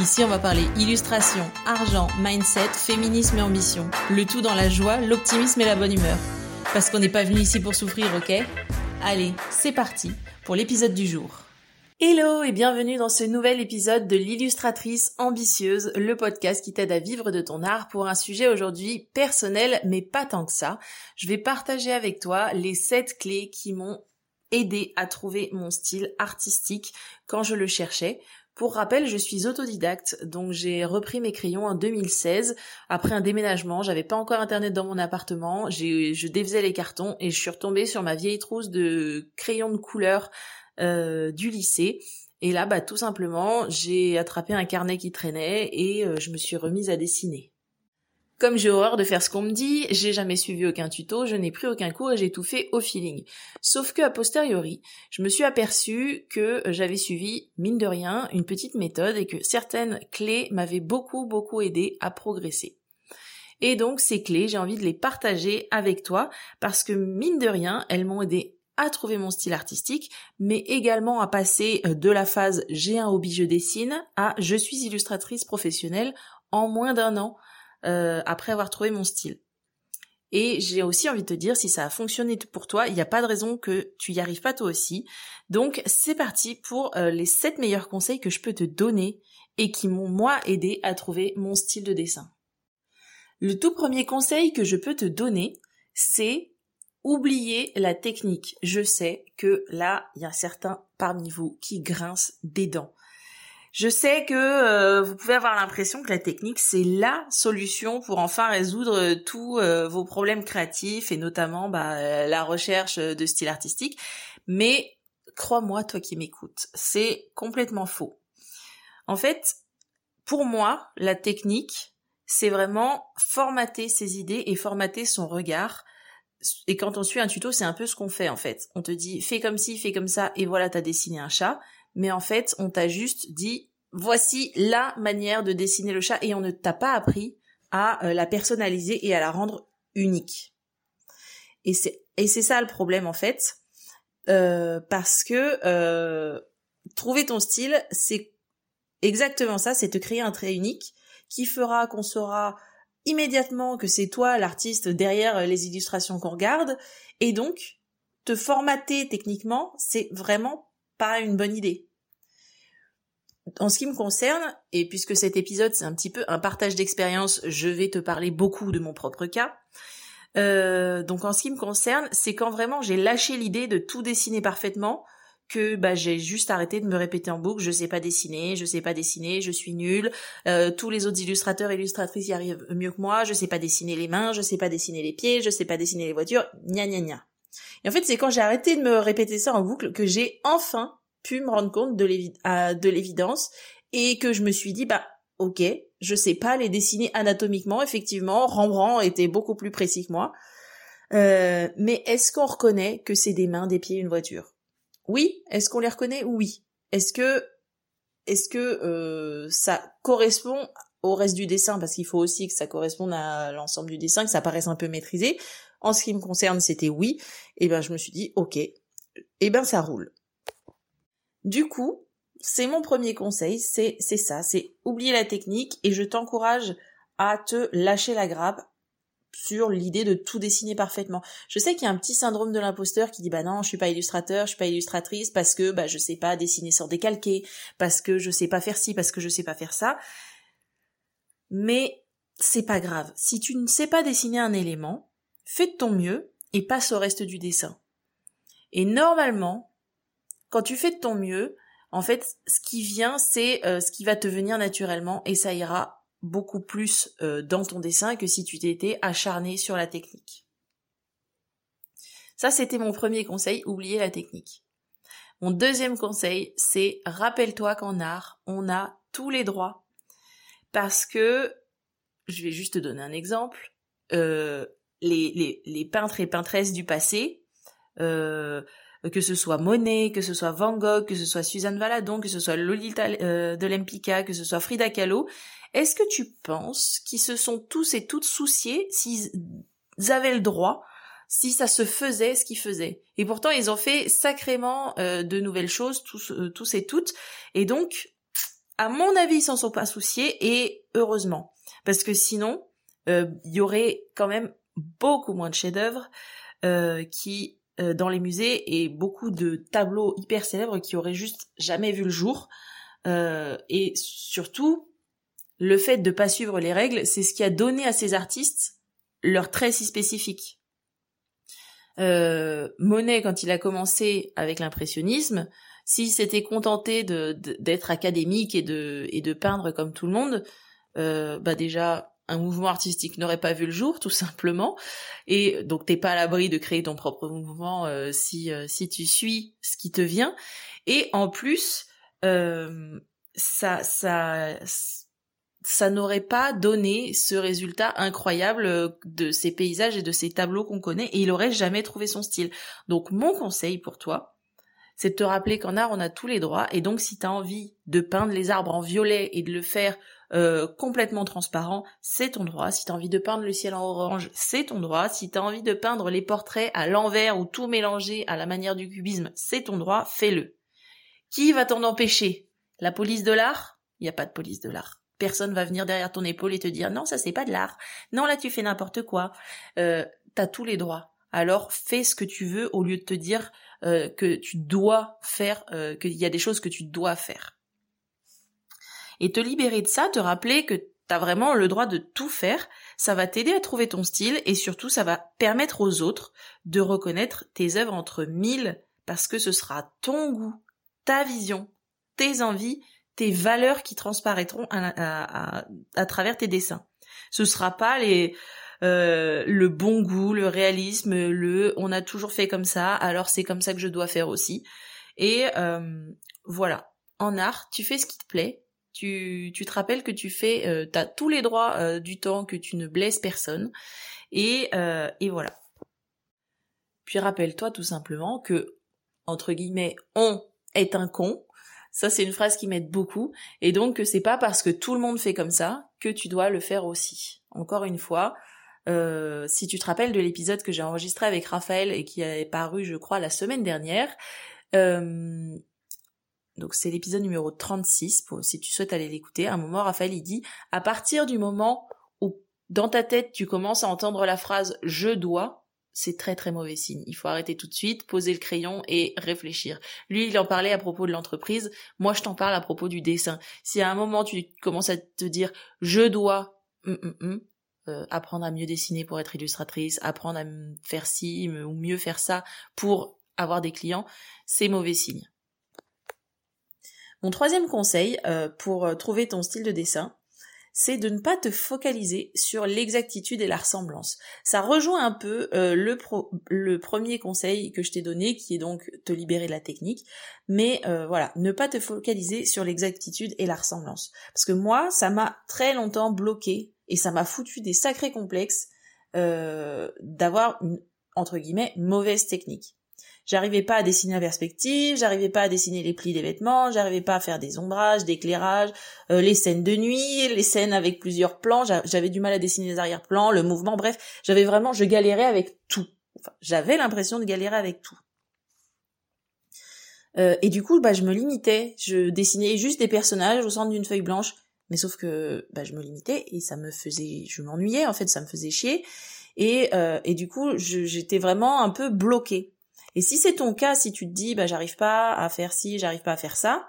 Ici, on va parler illustration, argent, mindset, féminisme et ambition. Le tout dans la joie, l'optimisme et la bonne humeur. Parce qu'on n'est pas venu ici pour souffrir, ok? Allez, c'est parti pour l'épisode du jour. Hello et bienvenue dans ce nouvel épisode de l'illustratrice ambitieuse, le podcast qui t'aide à vivre de ton art pour un sujet aujourd'hui personnel mais pas tant que ça. Je vais partager avec toi les 7 clés qui m'ont aidé à trouver mon style artistique quand je le cherchais. Pour rappel, je suis autodidacte, donc j'ai repris mes crayons en 2016 après un déménagement. J'avais pas encore internet dans mon appartement, je défaisais les cartons et je suis retombée sur ma vieille trousse de crayons de couleur euh, du lycée. Et là, bah tout simplement, j'ai attrapé un carnet qui traînait et euh, je me suis remise à dessiner. Comme j'ai horreur de faire ce qu'on me dit, j'ai jamais suivi aucun tuto, je n'ai pris aucun cours et j'ai tout fait au feeling. Sauf que a posteriori, je me suis aperçu que j'avais suivi, mine de rien, une petite méthode et que certaines clés m'avaient beaucoup beaucoup aidé à progresser. Et donc ces clés, j'ai envie de les partager avec toi parce que mine de rien, elles m'ont aidé à trouver mon style artistique, mais également à passer de la phase j'ai un hobby, je dessine à je suis illustratrice professionnelle en moins d'un an euh, après avoir trouvé mon style. Et j'ai aussi envie de te dire, si ça a fonctionné pour toi, il n'y a pas de raison que tu y arrives pas toi aussi. Donc c'est parti pour euh, les 7 meilleurs conseils que je peux te donner et qui m'ont moi aidé à trouver mon style de dessin. Le tout premier conseil que je peux te donner, c'est oublier la technique. Je sais que là, il y a certains parmi vous qui grincent des dents. Je sais que euh, vous pouvez avoir l'impression que la technique c'est la solution pour enfin résoudre tous euh, vos problèmes créatifs et notamment bah, euh, la recherche de style artistique. Mais crois-moi, toi qui m'écoutes, c'est complètement faux. En fait, pour moi, la technique, c'est vraiment formater ses idées et formater son regard. Et quand on suit un tuto, c'est un peu ce qu'on fait en fait. On te dit fais comme ci, fais comme ça, et voilà, t'as dessiné un chat mais en fait, on t'a juste dit voici la manière de dessiner le chat et on ne t'a pas appris à euh, la personnaliser et à la rendre unique. Et c'est et c'est ça le problème en fait, euh, parce que euh, trouver ton style, c'est exactement ça, c'est te créer un trait unique qui fera qu'on saura immédiatement que c'est toi l'artiste derrière les illustrations qu'on regarde, et donc te formater techniquement, c'est vraiment pas une bonne idée en ce qui me concerne, et puisque cet épisode c'est un petit peu un partage d'expérience, je vais te parler beaucoup de mon propre cas. Euh, donc en ce qui me concerne, c'est quand vraiment j'ai lâché l'idée de tout dessiner parfaitement que bah, j'ai juste arrêté de me répéter en boucle je sais pas dessiner, je sais pas dessiner, je suis nulle, euh, tous les autres illustrateurs et illustratrices y arrivent mieux que moi, je sais pas dessiner les mains, je sais pas dessiner les pieds, je sais pas dessiner les voitures, gna gna gna. Et en fait, c'est quand j'ai arrêté de me répéter ça en boucle que j'ai enfin pu me rendre compte de l'évidence et que je me suis dit bah ok, je sais pas les dessiner anatomiquement. Effectivement, Rembrandt était beaucoup plus précis que moi. Euh, mais est-ce qu'on reconnaît que c'est des mains, des pieds, une voiture? Oui. Est-ce qu'on les reconnaît? Oui. Est-ce que est-ce que euh, ça correspond au reste du dessin? Parce qu'il faut aussi que ça corresponde à l'ensemble du dessin, que ça paraisse un peu maîtrisé. En ce qui me concerne, c'était oui. Et ben je me suis dit ok, et ben ça roule. Du coup, c'est mon premier conseil, c'est c'est ça, c'est oublier la technique et je t'encourage à te lâcher la grappe sur l'idée de tout dessiner parfaitement. Je sais qu'il y a un petit syndrome de l'imposteur qui dit bah non, je suis pas illustrateur, je suis pas illustratrice parce que bah je sais pas dessiner sur décalqué, parce que je sais pas faire ci, parce que je sais pas faire ça. Mais c'est pas grave. Si tu ne sais pas dessiner un élément, fais de ton mieux et passe au reste du dessin. Et normalement, quand tu fais de ton mieux, en fait, ce qui vient, c'est euh, ce qui va te venir naturellement et ça ira beaucoup plus euh, dans ton dessin que si tu t'étais acharné sur la technique. Ça, c'était mon premier conseil, oublier la technique. Mon deuxième conseil, c'est rappelle-toi qu'en art, on a tous les droits. Parce que je vais juste te donner un exemple. Euh, les, les, peintres et peintresses du passé, que ce soit Monet, que ce soit Van Gogh, que ce soit Suzanne Valadon, que ce soit Lolita euh, de Lempicka, que ce soit Frida Kahlo, est-ce que tu penses qu'ils se sont tous et toutes souciés s'ils avaient le droit, si ça se faisait ce qu'ils faisaient? Et pourtant, ils ont fait sacrément euh, de nouvelles choses, tous, euh, tous et toutes. Et donc, à mon avis, ils s'en sont pas souciés, et heureusement. Parce que sinon, il y aurait quand même beaucoup moins de chefs-d'œuvre qui euh, dans les musées et beaucoup de tableaux hyper célèbres qui auraient juste jamais vu le jour. Euh, et surtout, le fait de pas suivre les règles, c'est ce qui a donné à ces artistes leur trait si spécifique. Euh, Monet, quand il a commencé avec l'impressionnisme, s'il s'était contenté d'être académique et de, et de peindre comme tout le monde, bah déjà un mouvement artistique n'aurait pas vu le jour, tout simplement. Et donc t'es pas à l'abri de créer ton propre mouvement euh, si euh, si tu suis ce qui te vient. Et en plus, euh, ça ça ça n'aurait pas donné ce résultat incroyable de ces paysages et de ces tableaux qu'on connaît, et il aurait jamais trouvé son style. Donc mon conseil pour toi, c'est de te rappeler qu'en art on a tous les droits, et donc si tu as envie de peindre les arbres en violet et de le faire euh, complètement transparent, c'est ton droit. Si t'as envie de peindre le ciel en orange, c'est ton droit. Si t'as envie de peindre les portraits à l'envers ou tout mélanger à la manière du cubisme, c'est ton droit, fais-le. Qui va t'en empêcher? La police de l'art? Il n'y a pas de police de l'art. Personne va venir derrière ton épaule et te dire non, ça c'est pas de l'art. Non, là tu fais n'importe quoi. Euh, t'as tous les droits. Alors fais ce que tu veux au lieu de te dire euh, que tu dois faire, euh, qu'il y a des choses que tu dois faire et te libérer de ça, te rappeler que t'as vraiment le droit de tout faire, ça va t'aider à trouver ton style et surtout ça va permettre aux autres de reconnaître tes œuvres entre mille parce que ce sera ton goût, ta vision, tes envies, tes valeurs qui transparaîtront à, travers tes dessins. Ce sera pas les euh, le bon goût, le réalisme, le on a toujours fait comme ça, alors c'est comme ça que je dois faire aussi. Et euh, voilà, en art, tu fais ce qui te plaît, tu, tu te rappelles que tu fais, euh, as tous les droits euh, du temps, que tu ne blesses personne, et, euh, et voilà. Puis rappelle-toi tout simplement que, entre guillemets, on est un con. Ça, c'est une phrase qui m'aide beaucoup. Et donc, que c'est pas parce que tout le monde fait comme ça que tu dois le faire aussi. Encore une fois, euh, si tu te rappelles de l'épisode que j'ai enregistré avec Raphaël et qui est paru, je crois, la semaine dernière, donc c'est l'épisode numéro 36, pour, si tu souhaites aller l'écouter. À un moment, Raphaël, il dit, à partir du moment où dans ta tête, tu commences à entendre la phrase je dois, c'est très très mauvais signe. Il faut arrêter tout de suite, poser le crayon et réfléchir. Lui, il en parlait à propos de l'entreprise. Moi, je t'en parle à propos du dessin. Si à un moment tu commences à te dire je dois, euh, apprendre à mieux dessiner pour être illustratrice, apprendre à faire ci ou mieux faire ça pour avoir des clients, c'est mauvais signe. Mon troisième conseil euh, pour euh, trouver ton style de dessin, c'est de ne pas te focaliser sur l'exactitude et la ressemblance. Ça rejoint un peu euh, le, le, premier conseil que je t'ai donné, qui est donc te libérer de la technique. Mais voilà, ne pas te focaliser sur l'exactitude et la ressemblance. Parce que moi, ça m'a très longtemps bloqué et ça m'a foutu des sacrés complexes d'avoir une, entre guillemets, mauvaise technique. J'arrivais pas à dessiner la perspective, j'arrivais pas à dessiner les plis des vêtements, j'arrivais pas à faire des ombrages, d'éclairage, euh, les scènes de nuit, les scènes avec plusieurs plans, j'avais du mal à dessiner les arrière-plans, le mouvement, bref, j'avais vraiment, je galérais avec tout. J'avais l'impression de galérer avec tout. Euh, et du coup, bah, je me limitais. Je dessinais juste des personnages au centre d'une feuille blanche. Mais sauf que bah, je me limitais et ça me faisait, je m'ennuyais en fait, ça me faisait chier. Et, euh, et du coup, j'étais vraiment un peu bloquée. Et si c'est ton cas, si tu te dis, bah, j'arrive pas à faire ci, j'arrive pas à faire ça,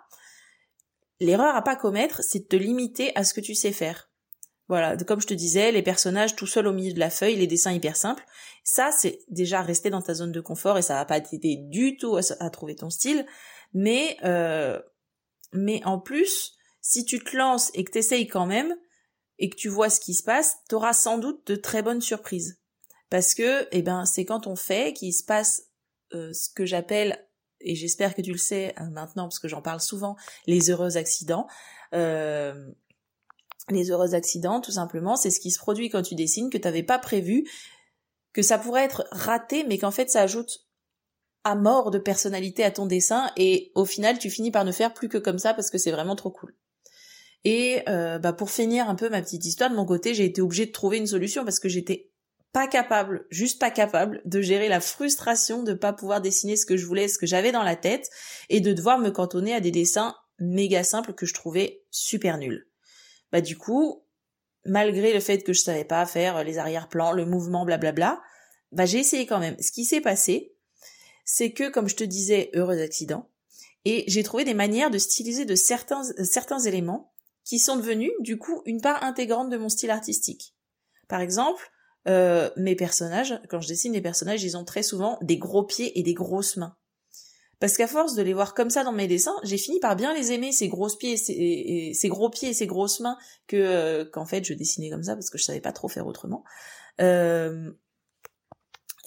l'erreur à pas commettre, c'est de te limiter à ce que tu sais faire. Voilà, comme je te disais, les personnages tout seuls au milieu de la feuille, les dessins hyper simples, ça c'est déjà rester dans ta zone de confort et ça va pas t'aider du tout à, trouver ton style. Mais euh, mais en plus, si tu te lances et que t'essayes quand même et que tu vois ce qui se passe, t'auras sans doute de très bonnes surprises. Parce que, eh ben, c'est quand on fait qu'il se passe euh, ce que j'appelle, et j'espère que tu le sais euh, maintenant parce que j'en parle souvent, les heureux accidents. Euh, Les heureux accidents, tout simplement, c'est ce qui se produit quand tu dessines que tu n'avais pas prévu, que ça pourrait être raté, mais qu'en fait ça ajoute à mort de personnalité à ton dessin et au final tu finis par ne faire plus que comme ça parce que c'est vraiment trop cool. Et euh, bah pour finir un peu ma petite histoire de mon côté, j'ai été obligée de trouver une solution parce que j'étais pas capable, juste pas capable de gérer la frustration de pas pouvoir dessiner ce que je voulais, ce que j'avais dans la tête et de devoir me cantonner à des dessins méga simples que je trouvais super nuls. Bah du coup, malgré le fait que je savais pas faire les arrière-plans, le mouvement, blablabla, bah j'ai essayé quand même. Ce qui s'est passé, c'est que, comme je te disais, heureux accident, et j'ai trouvé des manières de styliser de certains, certains éléments qui sont devenus, du coup, une part intégrante de mon style artistique. Par exemple, euh, mes personnages, quand je dessine les personnages, ils ont très souvent des gros pieds et des grosses mains. Parce qu'à force de les voir comme ça dans mes dessins, j'ai fini par bien les aimer, ces grosses pieds et ces, gros pieds et ces grosses mains, que euh, qu'en fait je dessinais comme ça parce que je savais pas trop faire autrement. Euh,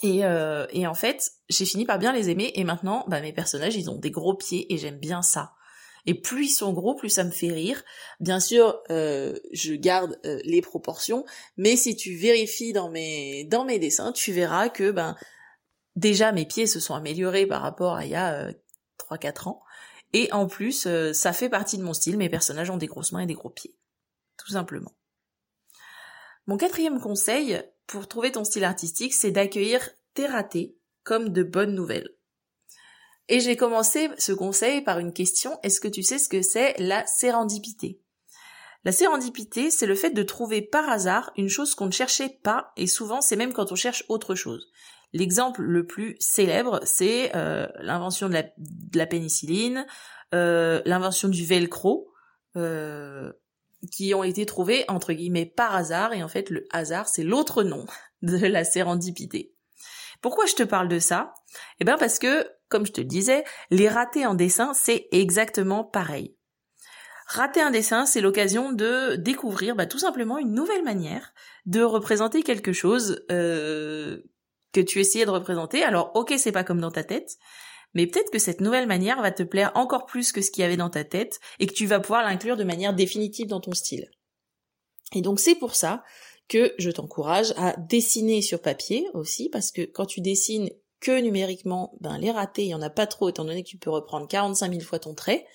et, et, en fait, j'ai fini par bien les aimer et maintenant, bah, mes personnages, ils ont des gros pieds et j'aime bien ça. Et plus ils sont gros, plus ça me fait rire. Bien sûr, euh, je garde euh, les proportions, mais si tu vérifies dans mes dans mes dessins, tu verras que ben déjà mes pieds se sont améliorés par rapport à il y a 3-4 ans. Et en plus, ça fait partie de mon style. Mes personnages ont des grosses mains et des gros pieds, tout simplement. Mon quatrième conseil pour trouver ton style artistique, c'est d'accueillir tes ratés comme de bonnes nouvelles. Et j'ai commencé ce conseil par une question, est-ce que tu sais ce que c'est la sérendipité? La sérendipité, c'est le fait de trouver par hasard une chose qu'on ne cherchait pas, et souvent c'est même quand on cherche autre chose. L'exemple le plus célèbre, c'est euh, l'invention de la, pénicilline, euh, l'invention du velcro, euh, qui ont été trouvés entre guillemets par hasard. Et en fait le hasard c'est l'autre nom de la sérendipité. Pourquoi je te parle de ça? Eh bien parce que comme je te le disais, les ratés en dessin c'est exactement pareil. Rater un dessin, c'est l'occasion de découvrir bah, tout simplement une nouvelle manière de représenter quelque chose euh, que tu essayais de représenter. Alors ok, c'est pas comme dans ta tête, mais peut-être que cette nouvelle manière va te plaire encore plus que ce qu'il y avait dans ta tête et que tu vas pouvoir l'inclure de manière définitive dans ton style. Et donc c'est pour ça que je t'encourage à dessiner sur papier aussi, parce que quand tu dessines que numériquement, ben les ratés, il y en a pas trop, étant donné que tu peux reprendre 45 000 fois ton trait.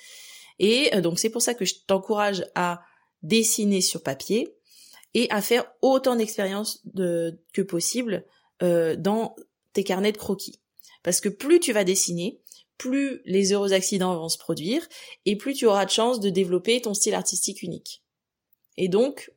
Et euh, donc c'est pour ça que je t'encourage à dessiner sur papier et à faire autant d'expériences que possible euh, dans tes carnets de croquis. Parce que plus tu vas dessiner, plus les heureux accidents vont se produire, et plus tu auras de chance de développer ton style artistique unique. Et donc,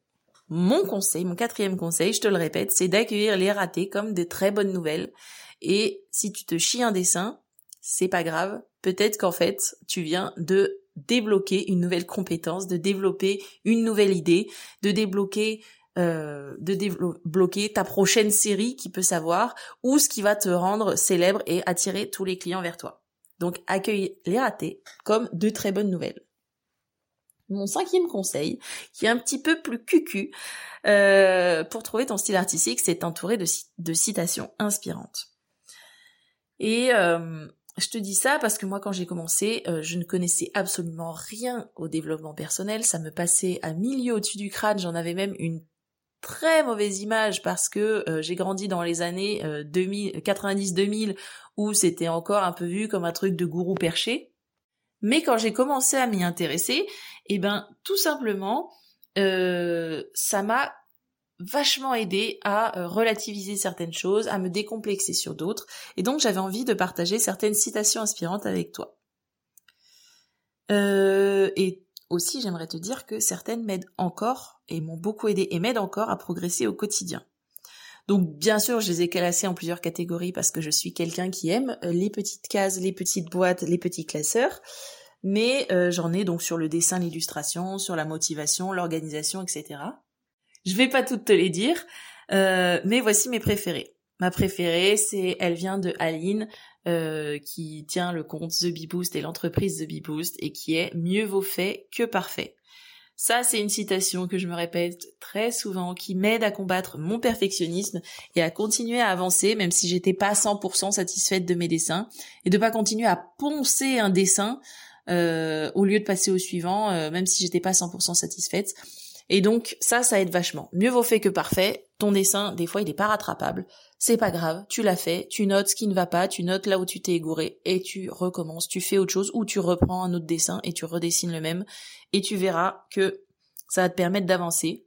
mon conseil, mon quatrième conseil, je te le répète, c'est d'accueillir les ratés comme des très bonnes nouvelles. Et si tu te chies un dessin, c'est pas grave. Peut-être qu'en fait, tu viens de débloquer une nouvelle compétence, de développer une nouvelle idée, de débloquer euh, de débloquer ta prochaine série qui peut savoir ou ce qui va te rendre célèbre et attirer tous les clients vers toi. Donc accueille les ratés comme de très bonnes nouvelles. Mon cinquième conseil, qui est un petit peu plus cucu, euh, pour trouver ton style artistique, c'est t'entourer de, de, citations inspirantes. Et euh, je te dis ça parce que moi, quand j'ai commencé, euh, je ne connaissais absolument rien au développement personnel. Ça me passait à milieu au-dessus du crâne. J'en avais même une très mauvaise image parce que euh, j'ai grandi dans les années 90-2000 euh, où c'était encore un peu vu comme un truc de gourou perché. Mais quand j'ai commencé à m'y intéresser, eh ben tout simplement, ça m'a vachement aidé à relativiser certaines choses, à me décomplexer sur d'autres, et donc j'avais envie de partager certaines citations inspirantes avec toi. et aussi, j'aimerais te dire que certaines m'aident encore et m'ont beaucoup aidé et m'aident encore à progresser au quotidien. Donc bien sûr, je les ai classées en plusieurs catégories parce que je suis quelqu'un qui aime euh, les petites cases, les petites boîtes, les petits classeurs. Mais euh, j'en ai donc sur le dessin, l'illustration, sur la motivation, l'organisation, etc. Je vais pas toutes te les dire, euh, mais voici mes préférées. Ma préférée, c'est elle vient de Aline, euh, qui tient le compte The Bee Boost et l'entreprise The Bee Boost et qui est mieux vaut fait que parfait. Ça, c'est une citation que je me répète très souvent, qui m'aide à combattre mon perfectionnisme et à continuer à avancer, même si j'étais pas 100% satisfaite de mes dessins, et de pas continuer à poncer un dessin euh, au lieu de passer au suivant, même si j'étais pas 100% satisfaite. Et donc ça, ça aide vachement. Mieux vaut fait que parfait. Ton dessin, des fois, il n'est pas rattrapable. C'est pas grave, tu l'as fait, tu notes ce qui ne va pas, tu notes là où tu t'es égouré et tu recommences, tu fais autre chose ou tu reprends un autre dessin et tu redessines le même et tu verras que ça va te permettre d'avancer.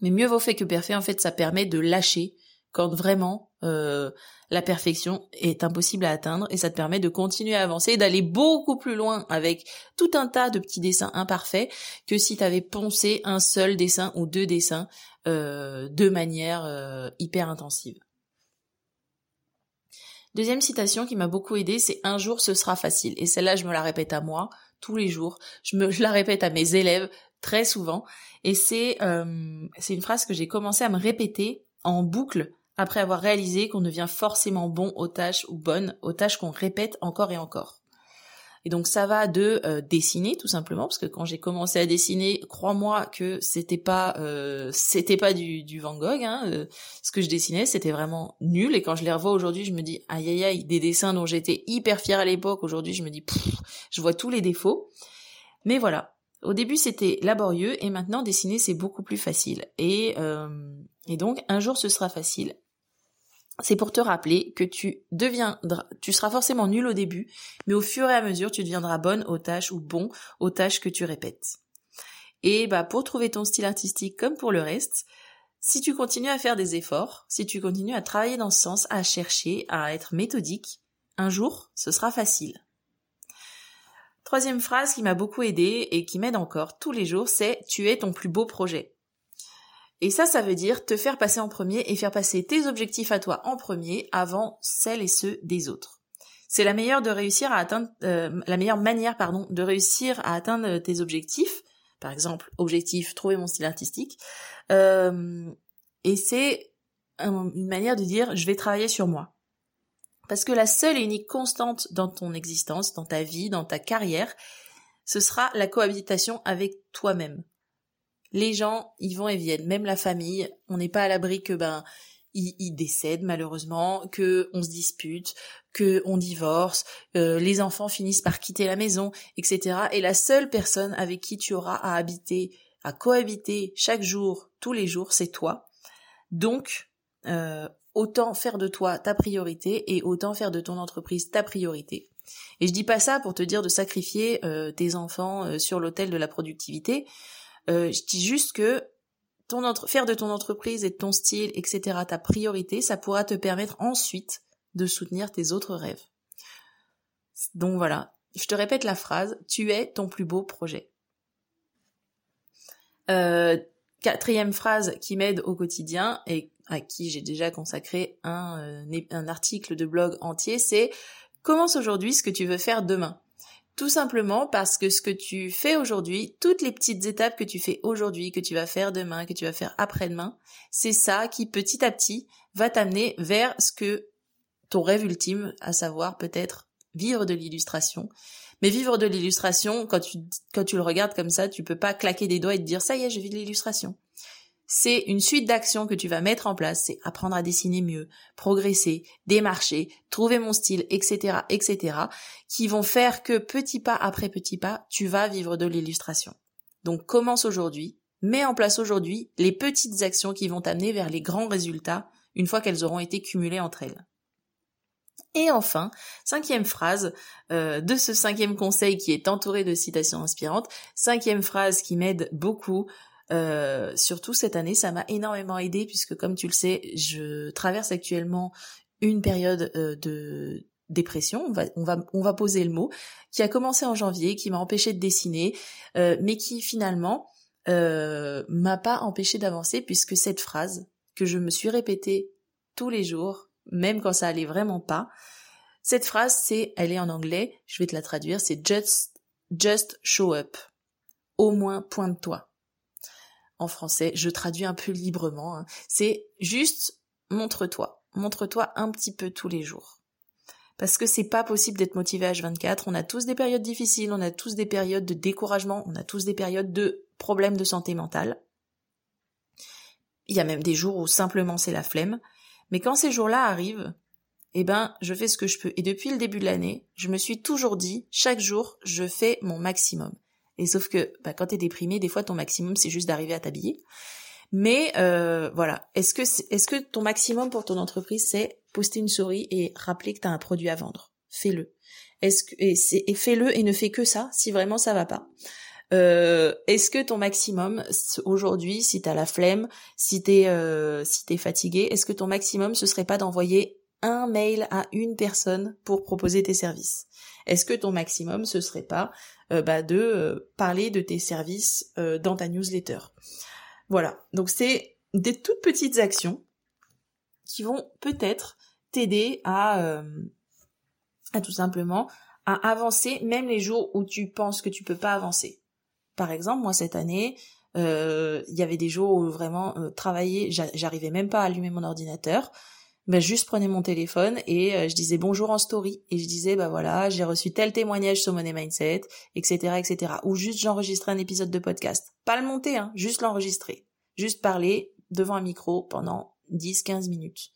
Mais mieux vaut fait que parfait, en fait, ça permet de lâcher quand vraiment euh, la perfection est impossible à atteindre et ça te permet de continuer à avancer et d'aller beaucoup plus loin avec tout un tas de petits dessins imparfaits que si tu avais poncé un seul dessin ou deux dessins euh, de manière euh, hyper intensive. Deuxième citation qui m'a beaucoup aidé, c'est un jour ce sera facile. Et celle-là, je me la répète à moi tous les jours. Je me je la répète à mes élèves très souvent. Et c'est euh, c'est une phrase que j'ai commencé à me répéter en boucle après avoir réalisé qu'on devient forcément bon aux tâches ou bonne aux tâches qu'on répète encore et encore. Et donc ça va de euh, dessiner tout simplement parce que quand j'ai commencé à dessiner, crois-moi que c'était pas euh, c'était pas du, Van Gogh. Hein, euh, ce que je dessinais c'était vraiment nul et quand je les revois aujourd'hui, je me dis aïe aïe aïe des dessins dont j'étais hyper fière à l'époque. Aujourd'hui, je me dis je vois tous les défauts. Mais voilà, au début c'était laborieux et maintenant dessiner c'est beaucoup plus facile. Et et donc un jour ce sera facile c'est pour te rappeler que tu deviendras, tu seras forcément nul au début, mais au fur et à mesure, tu deviendras bonne aux tâches ou bon aux tâches que tu répètes. Et bah, pour trouver ton style artistique comme pour le reste, si tu continues à faire des efforts, si tu continues à travailler dans ce sens, à chercher, à être méthodique, un jour, ce sera facile. Troisième phrase qui m'a beaucoup aidé et qui m'aide encore tous les jours, c'est tu es ton plus beau projet. Et ça, ça veut dire te faire passer en premier et faire passer tes objectifs à toi en premier avant celles et ceux des autres. C'est la meilleure de réussir à atteindre, euh, la meilleure manière, pardon, de réussir à atteindre tes objectifs. Par exemple, objectif, trouver mon style artistique. Euh, et c'est une manière de dire, je vais travailler sur moi. Parce que la seule et unique constante dans ton existence, dans ta vie, dans ta carrière, ce sera la cohabitation avec toi-même les gens, ils vont et viennent, même la famille, on n'est pas à l'abri que ben ils, décèdent malheureusement, que on se dispute, que on divorce, euh, les enfants finissent par quitter la maison, etc. Et la seule personne avec qui tu auras à habiter, à cohabiter chaque jour, tous les jours, c'est toi. Donc, euh, autant faire de toi ta priorité et autant faire de ton entreprise ta priorité. Et je dis pas ça pour te dire de sacrifier euh, tes enfants sur l'autel de la productivité. Euh, je dis juste que ton faire de ton entreprise et de ton style, etc., ta priorité, ça pourra te permettre ensuite de soutenir tes autres rêves. Donc voilà, je te répète la phrase, tu es ton plus beau projet. Euh, quatrième phrase qui m'aide au quotidien et à qui j'ai déjà consacré un, euh, un article de blog entier, c'est commence aujourd'hui ce que tu veux faire demain. Tout simplement parce que ce que tu fais aujourd'hui, toutes les petites étapes que tu fais aujourd'hui, que tu vas faire demain, que tu vas faire après-demain, c'est ça qui petit à petit va t'amener vers ce que ton rêve ultime, à savoir peut-être vivre de l'illustration. Mais vivre de l'illustration, quand tu, le regardes comme ça, tu peux pas claquer des doigts et te dire ça y est, je vis de l'illustration c'est une suite d'actions que tu vas mettre en place, c'est apprendre à dessiner mieux, progresser, démarcher, trouver mon style, etc., etc., qui vont faire que petit pas après petit pas, tu vas vivre de l'illustration. Donc commence aujourd'hui, mets en place aujourd'hui les petites actions qui vont t'amener vers les grands résultats une fois qu'elles auront été cumulées entre elles. Et enfin, cinquième phrase euh, de ce cinquième conseil qui est entouré de citations inspirantes, cinquième phrase qui m'aide beaucoup euh, surtout cette année, ça m'a énormément aidé puisque comme tu le sais, je traverse actuellement une période euh, de dépression, on va, on va, on va poser le mot, qui a commencé en janvier, qui m'a empêché de dessiner, euh, mais qui finalement m'a pas empêché d'avancer puisque cette phrase que je me suis répétée tous les jours, même quand ça allait vraiment pas, cette phrase c'est, elle est en anglais, je vais te la traduire, c'est just, just show up. Au moins pointe-toi en français, je traduis un peu librement, hein. c'est juste montre-toi, montre-toi un petit peu tous les jours. Parce que c'est pas possible d'être motivé à H24, on a tous des périodes difficiles, on a tous des périodes de découragement, on a tous des périodes de problèmes de santé mentale. Il y a même des jours où simplement c'est la flemme, mais quand ces jours-là arrivent, eh ben, je fais ce que je peux. Et depuis le début de l'année, je me suis toujours dit, chaque jour, je fais mon maximum. Et sauf que bah, quand t'es déprimé, des fois ton maximum c'est juste d'arriver à t'habiller. Mais euh, voilà, est-ce que est-ce que ton maximum pour ton entreprise c'est poster une story et rappeler que tu as un produit à vendre? Fais-le. Est-ce que et, et fais-le et ne fais que ça si vraiment ça va pas. Euh, est-ce que ton maximum aujourd'hui, si t'as la flemme, si t'es euh, si t'es fatigué, est-ce que ton maximum ce serait pas d'envoyer un mail à une personne pour proposer tes services Est-ce que ton maximum ce serait pas euh, bah, de euh, parler de tes services euh, dans ta newsletter? Voilà. Donc c'est des toutes petites actions qui vont peut-être t'aider à à tout simplement à avancer même les jours où tu penses que tu peux pas avancer. Par exemple, moi cette année, il y avait des jours où vraiment travailler, j'arrivais même pas à allumer mon ordinateur ben juste prenais mon téléphone et euh, je disais bonjour en story. Et je disais bah voilà j'ai reçu tel témoignage sur Money Mindset etc etc ou juste j'enregistrais un épisode de podcast. Pas le monter hein juste l'enregistrer. Juste parler devant un micro pendant 10-15 minutes.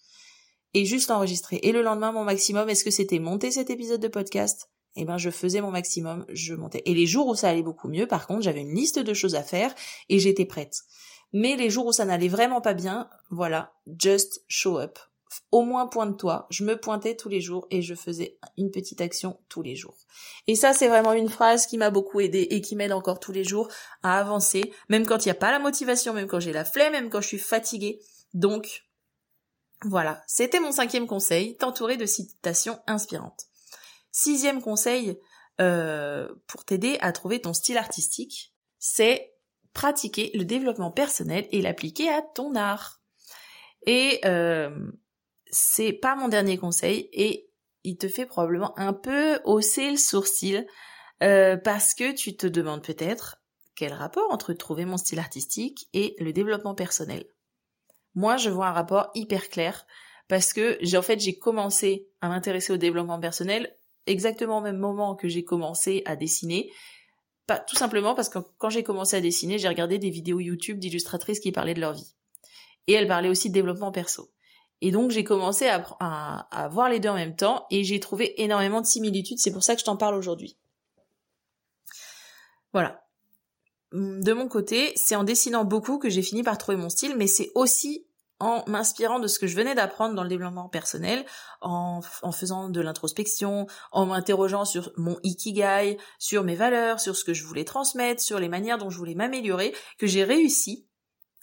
Et juste l'enregistrer. Et le lendemain mon maximum est-ce que c'était monter cet épisode de podcast? Eh ben je faisais mon maximum, je montais. Et les jours où ça allait beaucoup mieux, par contre, j'avais une liste de choses à faire et j'étais prête. Mais les jours où ça n'allait vraiment pas bien, voilà, just show up au moins pointe-toi. Je me pointais tous les jours et je faisais une petite action tous les jours. Et ça, c'est vraiment une phrase qui m'a beaucoup aidé et qui m'aide encore tous les jours à avancer, même quand il n'y a pas la motivation, même quand j'ai la flemme, même quand je suis fatiguée. Donc, voilà. C'était mon cinquième conseil, t'entourer de citations inspirantes. Sixième conseil, euh, pour t'aider à trouver ton style artistique, c'est pratiquer le développement personnel et l'appliquer à ton art. Et euh, c'est pas mon dernier conseil et il te fait probablement un peu hausser le sourcil euh, parce que tu te demandes peut-être quel rapport entre trouver mon style artistique et le développement personnel. Moi, je vois un rapport hyper clair parce que j'ai en fait j'ai commencé à m'intéresser au développement personnel exactement au même moment que j'ai commencé à dessiner. Pas tout simplement parce que quand j'ai commencé à dessiner, j'ai regardé des vidéos YouTube d'illustratrices qui parlaient de leur vie. Et elles parlaient aussi de développement perso. Et donc j'ai commencé à, voir les deux en même temps et j'ai trouvé énormément de similitudes. C'est pour ça que je t'en parle aujourd'hui. Voilà. De mon côté, c'est en dessinant beaucoup que j'ai fini par trouver mon style, mais c'est aussi en m'inspirant de ce que je venais d'apprendre dans le développement personnel, en faisant de l'introspection, en m'interrogeant sur mon ikigai, sur mes valeurs, sur ce que je voulais transmettre, sur les manières dont je voulais m'améliorer, que j'ai réussi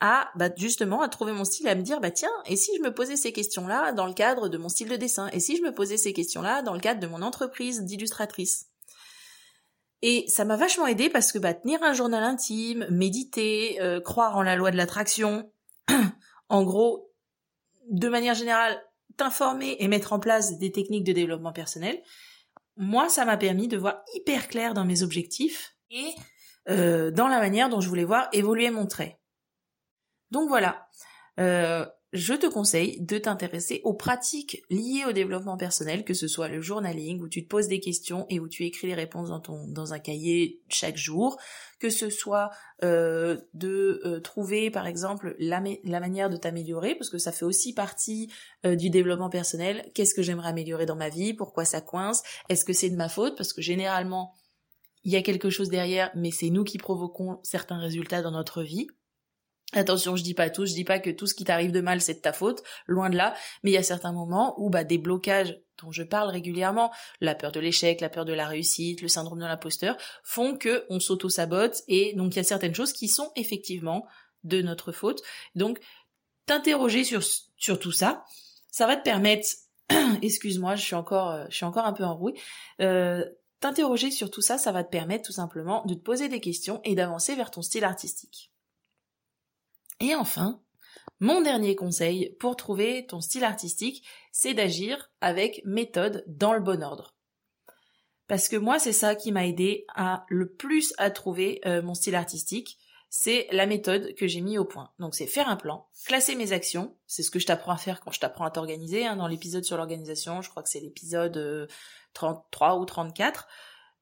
à bah, justement à trouver mon style, à me dire bah tiens, et si je me posais ces questions-là dans le cadre de mon style de dessin, et si je me posais ces questions-là dans le cadre de mon entreprise d'illustratrice? Et ça m'a vachement aidé parce que bah, tenir un journal intime, méditer, euh, croire en la loi de l'attraction, en gros, de manière générale, t'informer et mettre en place des techniques de développement personnel, moi, ça m'a permis de voir hyper clair dans mes objectifs et euh, dans la manière dont je voulais voir évoluer mon trait. Donc voilà, euh, je te conseille de t'intéresser aux pratiques liées au développement personnel, que ce soit le journaling où tu te poses des questions et où tu écris les réponses dans ton dans un cahier chaque jour, que ce soit euh, de euh, trouver par exemple la, la manière de t'améliorer, parce que ça fait aussi partie du développement personnel. Qu'est-ce que j'aimerais améliorer dans ma vie? Pourquoi ça coince? Est-ce que c'est de ma faute? Parce que généralement il y a quelque chose derrière, mais c'est nous qui provoquons certains résultats dans notre vie. Attention, je dis pas tout, je dis pas que tout ce qui t'arrive de mal c'est de ta faute, loin de là, mais il y a certains moments où bah des blocages dont je parle régulièrement, la peur de l'échec, la peur de la réussite, le syndrome de l'imposteur, font que on s'auto-sabote et donc il y a certaines choses qui sont effectivement de notre faute. Donc t'interroger sur sur tout ça, ça va te permettre excuse-moi, je suis encore je suis encore un peu enrouée. Euh, t'interroger sur tout ça, ça va te permettre tout simplement de te poser des questions et d'avancer vers ton style artistique. Et enfin, mon dernier conseil pour trouver ton style artistique, c'est d'agir avec méthode dans le bon ordre. Parce que moi, c'est ça qui m'a aidé à le plus à trouver euh, mon style artistique. C'est la méthode que j'ai mis au point. Donc c'est faire un plan, classer mes actions. C'est ce que je t'apprends à faire quand je t'apprends à t'organiser. Hein, dans l'épisode sur l'organisation, je crois que c'est l'épisode 33 euh, ou 34.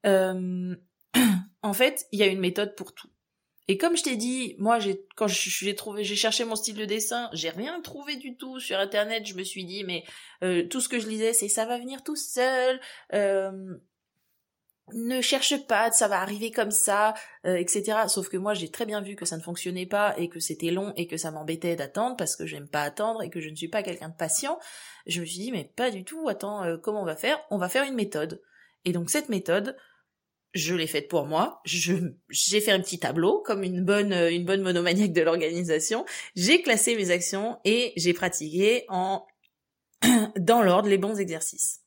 Euh, en fait, il y a une méthode pour tout. Et comme je t'ai dit, moi, j'ai quand j'ai trouvé, j'ai cherché mon style de dessin, j'ai rien trouvé du tout sur internet. Je me suis dit, mais euh, tout ce que je lisais, c'est ça va venir tout seul. Euh, ne cherche pas, ça va arriver comme ça, euh, etc. Sauf que moi j'ai très bien vu que ça ne fonctionnait pas et que c'était long et que ça m'embêtait d'attendre parce que j'aime pas attendre et que je ne suis pas quelqu'un de patient. Je me suis dit mais pas du tout, attends, euh, comment on va faire? On va faire une méthode. Et donc cette méthode, je l'ai faite pour moi. J'ai fait un petit tableau comme une bonne euh, une bonne monomaniaque de l'organisation. J'ai classé mes actions et j'ai pratiqué en dans l'ordre les bons exercices.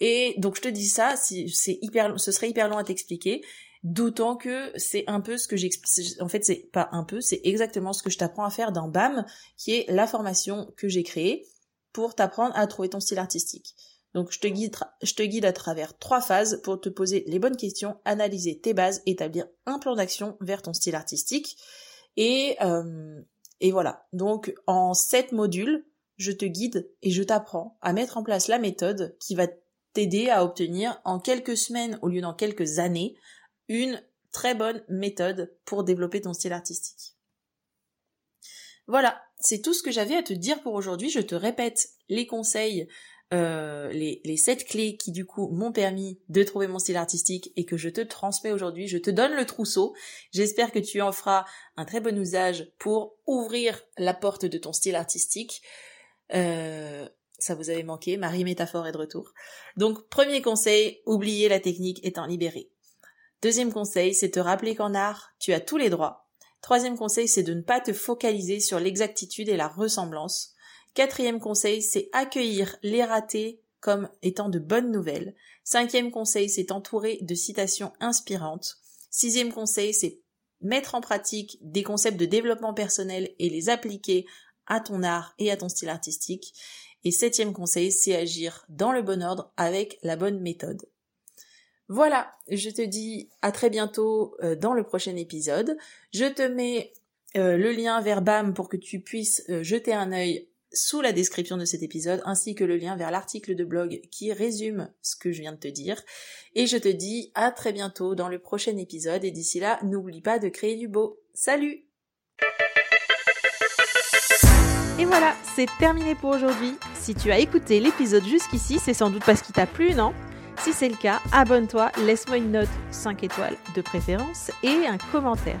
Et donc je te dis ça, si c'est hyper, ce serait hyper long à t'expliquer, d'autant que c'est un peu ce que j'explique. En fait, c'est pas un peu, c'est exactement ce que je t'apprends à faire dans BAM, qui est la formation que j'ai créée pour t'apprendre à trouver ton style artistique. Donc je te guide, à travers trois phases pour te poser les bonnes questions, analyser tes bases, établir un plan d'action vers ton style artistique. Et, euh, et voilà. Donc en sept modules, je te guide et je t'apprends à mettre en place la méthode qui va t'aider à obtenir en quelques semaines au lieu d'en quelques années une très bonne méthode pour développer ton style artistique. Voilà, c'est tout ce que j'avais à te dire pour aujourd'hui. Je te répète les conseils, euh, les, les sept clés qui du coup m'ont permis de trouver mon style artistique et que je te transmets aujourd'hui. Je te donne le trousseau. J'espère que tu en feras un très bon usage pour ouvrir la porte de ton style artistique. Euh, ça vous avait manqué, Marie Métaphore est de retour. Donc, premier conseil, oubliez la technique étant libérée. Deuxième conseil, c'est te rappeler qu'en art, tu as tous les droits. Troisième conseil, c'est de ne pas te focaliser sur l'exactitude et la ressemblance. Quatrième conseil, c'est accueillir les ratés comme étant de bonnes nouvelles. Cinquième conseil, c'est t'entourer de citations inspirantes. Sixième conseil, c'est mettre en pratique des concepts de développement personnel et les appliquer à ton art et à ton style artistique. Et septième conseil, c'est agir dans le bon ordre avec la bonne méthode. Voilà, je te dis à très bientôt euh, dans le prochain épisode. Je te mets euh, le lien vers BAM pour que tu puisses euh, jeter un œil sous la description de cet épisode, ainsi que le lien vers l'article de blog qui résume ce que je viens de te dire. Et je te dis à très bientôt dans le prochain épisode, et d'ici là, n'oublie pas de créer du beau. Salut et voilà, c'est terminé pour aujourd'hui. Si tu as écouté l'épisode jusqu'ici, c'est sans doute parce qu'il t'a plu, non? Si c'est le cas, abonne-toi, laisse-moi une note 5 étoiles de préférence et un commentaire.